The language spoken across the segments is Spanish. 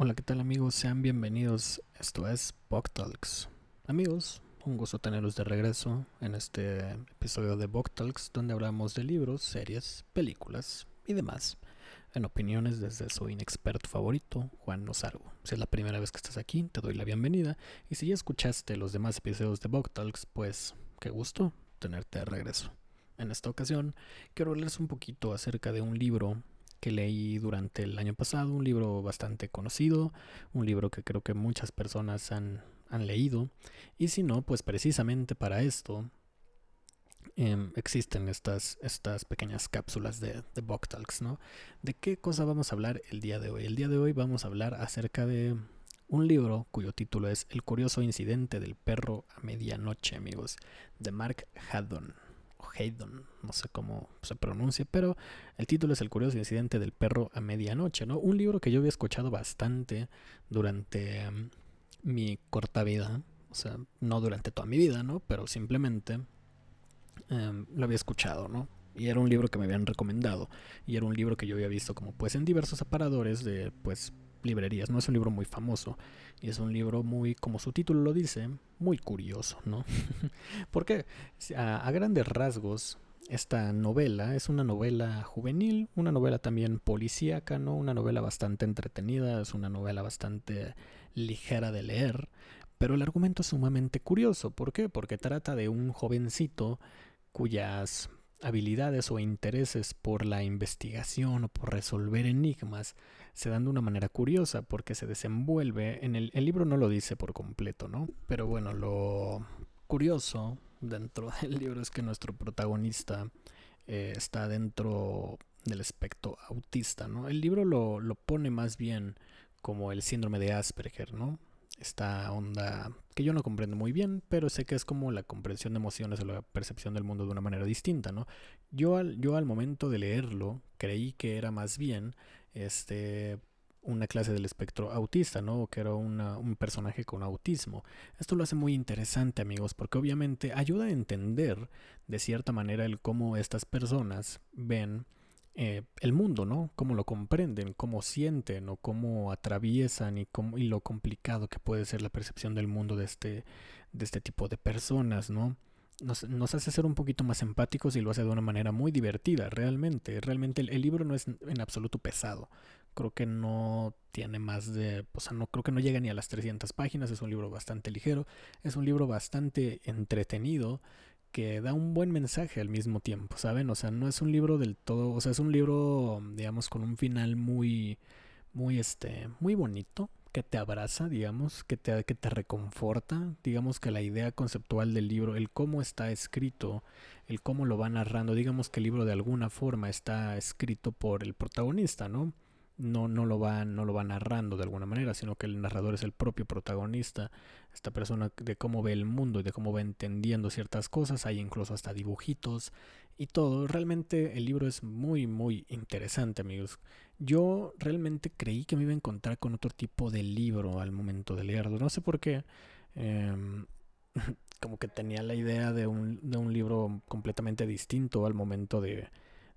Hola, ¿qué tal amigos? Sean bienvenidos. Esto es Bog Talks. Amigos, un gusto tenerlos de regreso en este episodio de Bog Talks, donde hablamos de libros, series, películas y demás. En opiniones desde su inexperto favorito, Juan Lozargo. Si es la primera vez que estás aquí, te doy la bienvenida. Y si ya escuchaste los demás episodios de Bog Talks, pues qué gusto tenerte de regreso. En esta ocasión, quiero hablarles un poquito acerca de un libro que leí durante el año pasado, un libro bastante conocido, un libro que creo que muchas personas han, leído, y si no, pues precisamente para esto em, existen estas, estas pequeñas cápsulas de, de Book Talks, ¿no? ¿De qué cosa vamos a hablar el día de hoy? El día de hoy vamos a hablar acerca de un libro cuyo título es El curioso incidente del perro a medianoche, amigos, de Mark Haddon. Haydon, no sé cómo se pronuncia, pero el título es El curioso incidente del perro a medianoche, ¿no? Un libro que yo había escuchado bastante durante em, mi corta vida, o sea, no durante toda mi vida, ¿no? Pero simplemente em, lo había escuchado, ¿no? Y era un libro que me habían recomendado. Y era un libro que yo había visto como pues en diversos aparadores de pues librerías. No es un libro muy famoso. Y es un libro muy, como su título lo dice, muy curioso, ¿no? Porque a, a grandes rasgos, esta novela es una novela juvenil, una novela también policíaca, ¿no? Una novela bastante entretenida, es una novela bastante ligera de leer, pero el argumento es sumamente curioso. ¿Por qué? Porque trata de un jovencito cuyas habilidades o intereses por la investigación o por resolver enigmas se dan de una manera curiosa porque se desenvuelve en el, el libro no lo dice por completo, ¿no? Pero bueno, lo curioso dentro del libro es que nuestro protagonista eh, está dentro del espectro autista, ¿no? El libro lo, lo pone más bien como el síndrome de Asperger, ¿no? Esta onda que yo no comprendo muy bien, pero sé que es como la comprensión de emociones o la percepción del mundo de una manera distinta, ¿no? Yo al, yo al momento de leerlo creí que era más bien este una clase del espectro autista, ¿no? Que era un personaje con autismo. Esto lo hace muy interesante, amigos, porque obviamente ayuda a entender de cierta manera el cómo estas personas ven eh, el mundo, ¿no? Cómo lo comprenden, cómo sienten o cómo atraviesan y, cómo, y lo complicado que puede ser la percepción del mundo de este, de este tipo de personas, ¿no? Nos, hace ser un poquito más empáticos y lo hace de una manera muy divertida, realmente. Realmente el, el, libro no es en absoluto pesado. Creo que no tiene más de, o sea, no creo que no llega ni a las 300 páginas. Es un libro bastante ligero, es un libro bastante entretenido que da un buen mensaje al mismo tiempo, ¿saben? O sea, no es un libro del todo, o sea, es un libro, digamos, con un final muy, muy, este, muy bonito, que te abraza, digamos, que te, que te reconforta, digamos que la idea conceptual del libro, el cómo está escrito, el cómo lo va narrando, digamos que el libro de alguna forma está escrito por el protagonista, ¿no? No, no, lo va, no lo va narrando de alguna manera, sino que el narrador es el propio protagonista, esta persona de cómo ve el mundo y de cómo va entendiendo ciertas cosas, hay incluso hasta dibujitos y todo. Realmente el libro es muy, muy interesante, amigos. Yo realmente creí que me iba a encontrar con otro tipo de libro al momento de leerlo, no sé por qué. Em, como que tenía la idea de un, de un libro completamente distinto al momento de,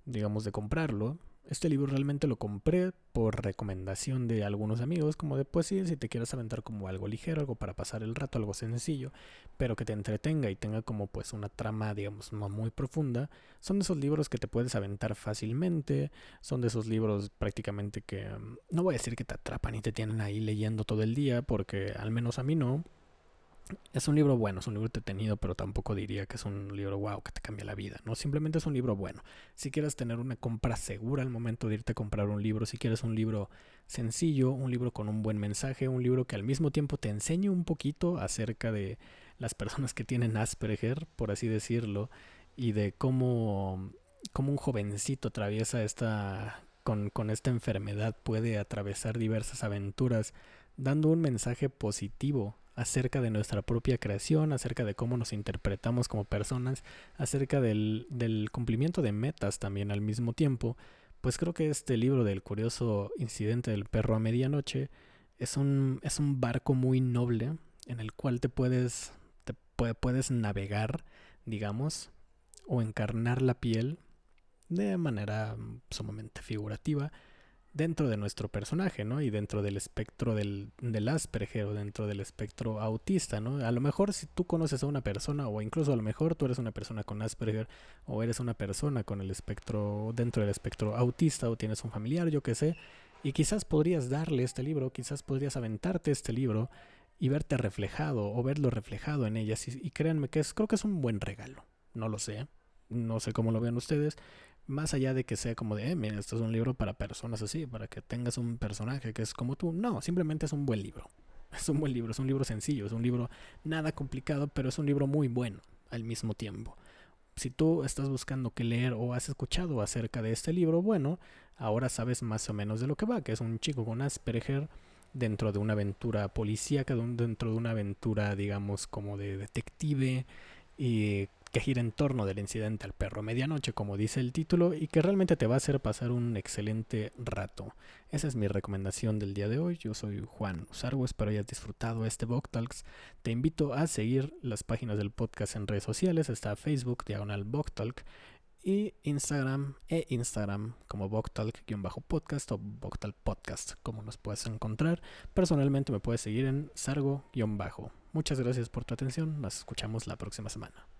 digamos, de comprarlo este libro realmente lo compré por recomendación de algunos amigos, como de pues sí, si te quieres aventar como algo ligero, algo para pasar el rato, algo sencillo, pero que te entretenga y tenga como pues una trama, digamos, no muy profunda, son de esos libros que te puedes aventar fácilmente, son de esos libros prácticamente que mm, no voy a decir que te atrapan y te tienen ahí leyendo todo el día, porque al menos a mí no, es un libro bueno, es un libro entretenido, pero tampoco diría que es un libro wow que te cambia la vida, ¿no? Simplemente es un libro bueno. Si quieres tener una compra segura al momento de irte a comprar un libro, si quieres un libro sencillo, un libro con un buen mensaje, un libro que al mismo tiempo te enseñe un poquito acerca de las personas que tienen Asperger, por así decirlo, y de cómo, cómo un jovencito atraviesa esta con, con esta enfermedad puede atravesar diversas aventuras dando un mensaje positivo acerca de nuestra propia creación, acerca de cómo nos interpretamos como personas, acerca del, del, cumplimiento de metas también al mismo tiempo, pues creo que este libro del curioso incidente del perro a medianoche es un, es un barco muy noble en el cual te puedes, te puedes navegar, digamos, o encarnar la piel de manera sumamente figurativa dentro de nuestro personaje, ¿no? Y dentro del espectro del, Asperger o dentro del espectro autista, ¿no? A lo mejor si tú conoces a una persona o incluso a lo mejor tú eres una persona con Asperger o eres una persona con el espectro dentro del espectro autista o tienes un familiar, yo qué sé, y quizás podrías darle este libro, quizás podrías aventarte este libro y verte reflejado o verlo reflejado en ellas y, y créanme que es creo que es un buen regalo. No lo sé, no sé cómo lo vean ustedes, más allá de que sea como de, eh, mira, esto es un libro para personas así, para que tengas un personaje que es como tú. No, simplemente es un buen libro. Es un buen libro, es un libro sencillo, es un libro nada complicado, pero es un libro muy bueno al mismo tiempo. Si tú estás buscando qué leer o has escuchado acerca de este libro, bueno, ahora sabes más o menos de lo que va, que es un chico con Asperger dentro de una aventura policíaca, dentro de una aventura, digamos, como de detective y que gira en torno del incidente al perro medianoche, como dice el título, y que realmente te va a hacer pasar un excelente rato. Esa es mi recomendación del día de hoy. Yo soy Juan Usargo, espero hayas disfrutado este Book. Te invito a seguir las páginas del podcast en redes sociales. Está Facebook, diagonal Book Talk, y Instagram e Instagram como Boktalk-podcast o Boktal Podcast, como nos puedes encontrar. Personalmente me puedes seguir en Sargo-. Muchas gracias por tu atención, nos escuchamos la próxima semana.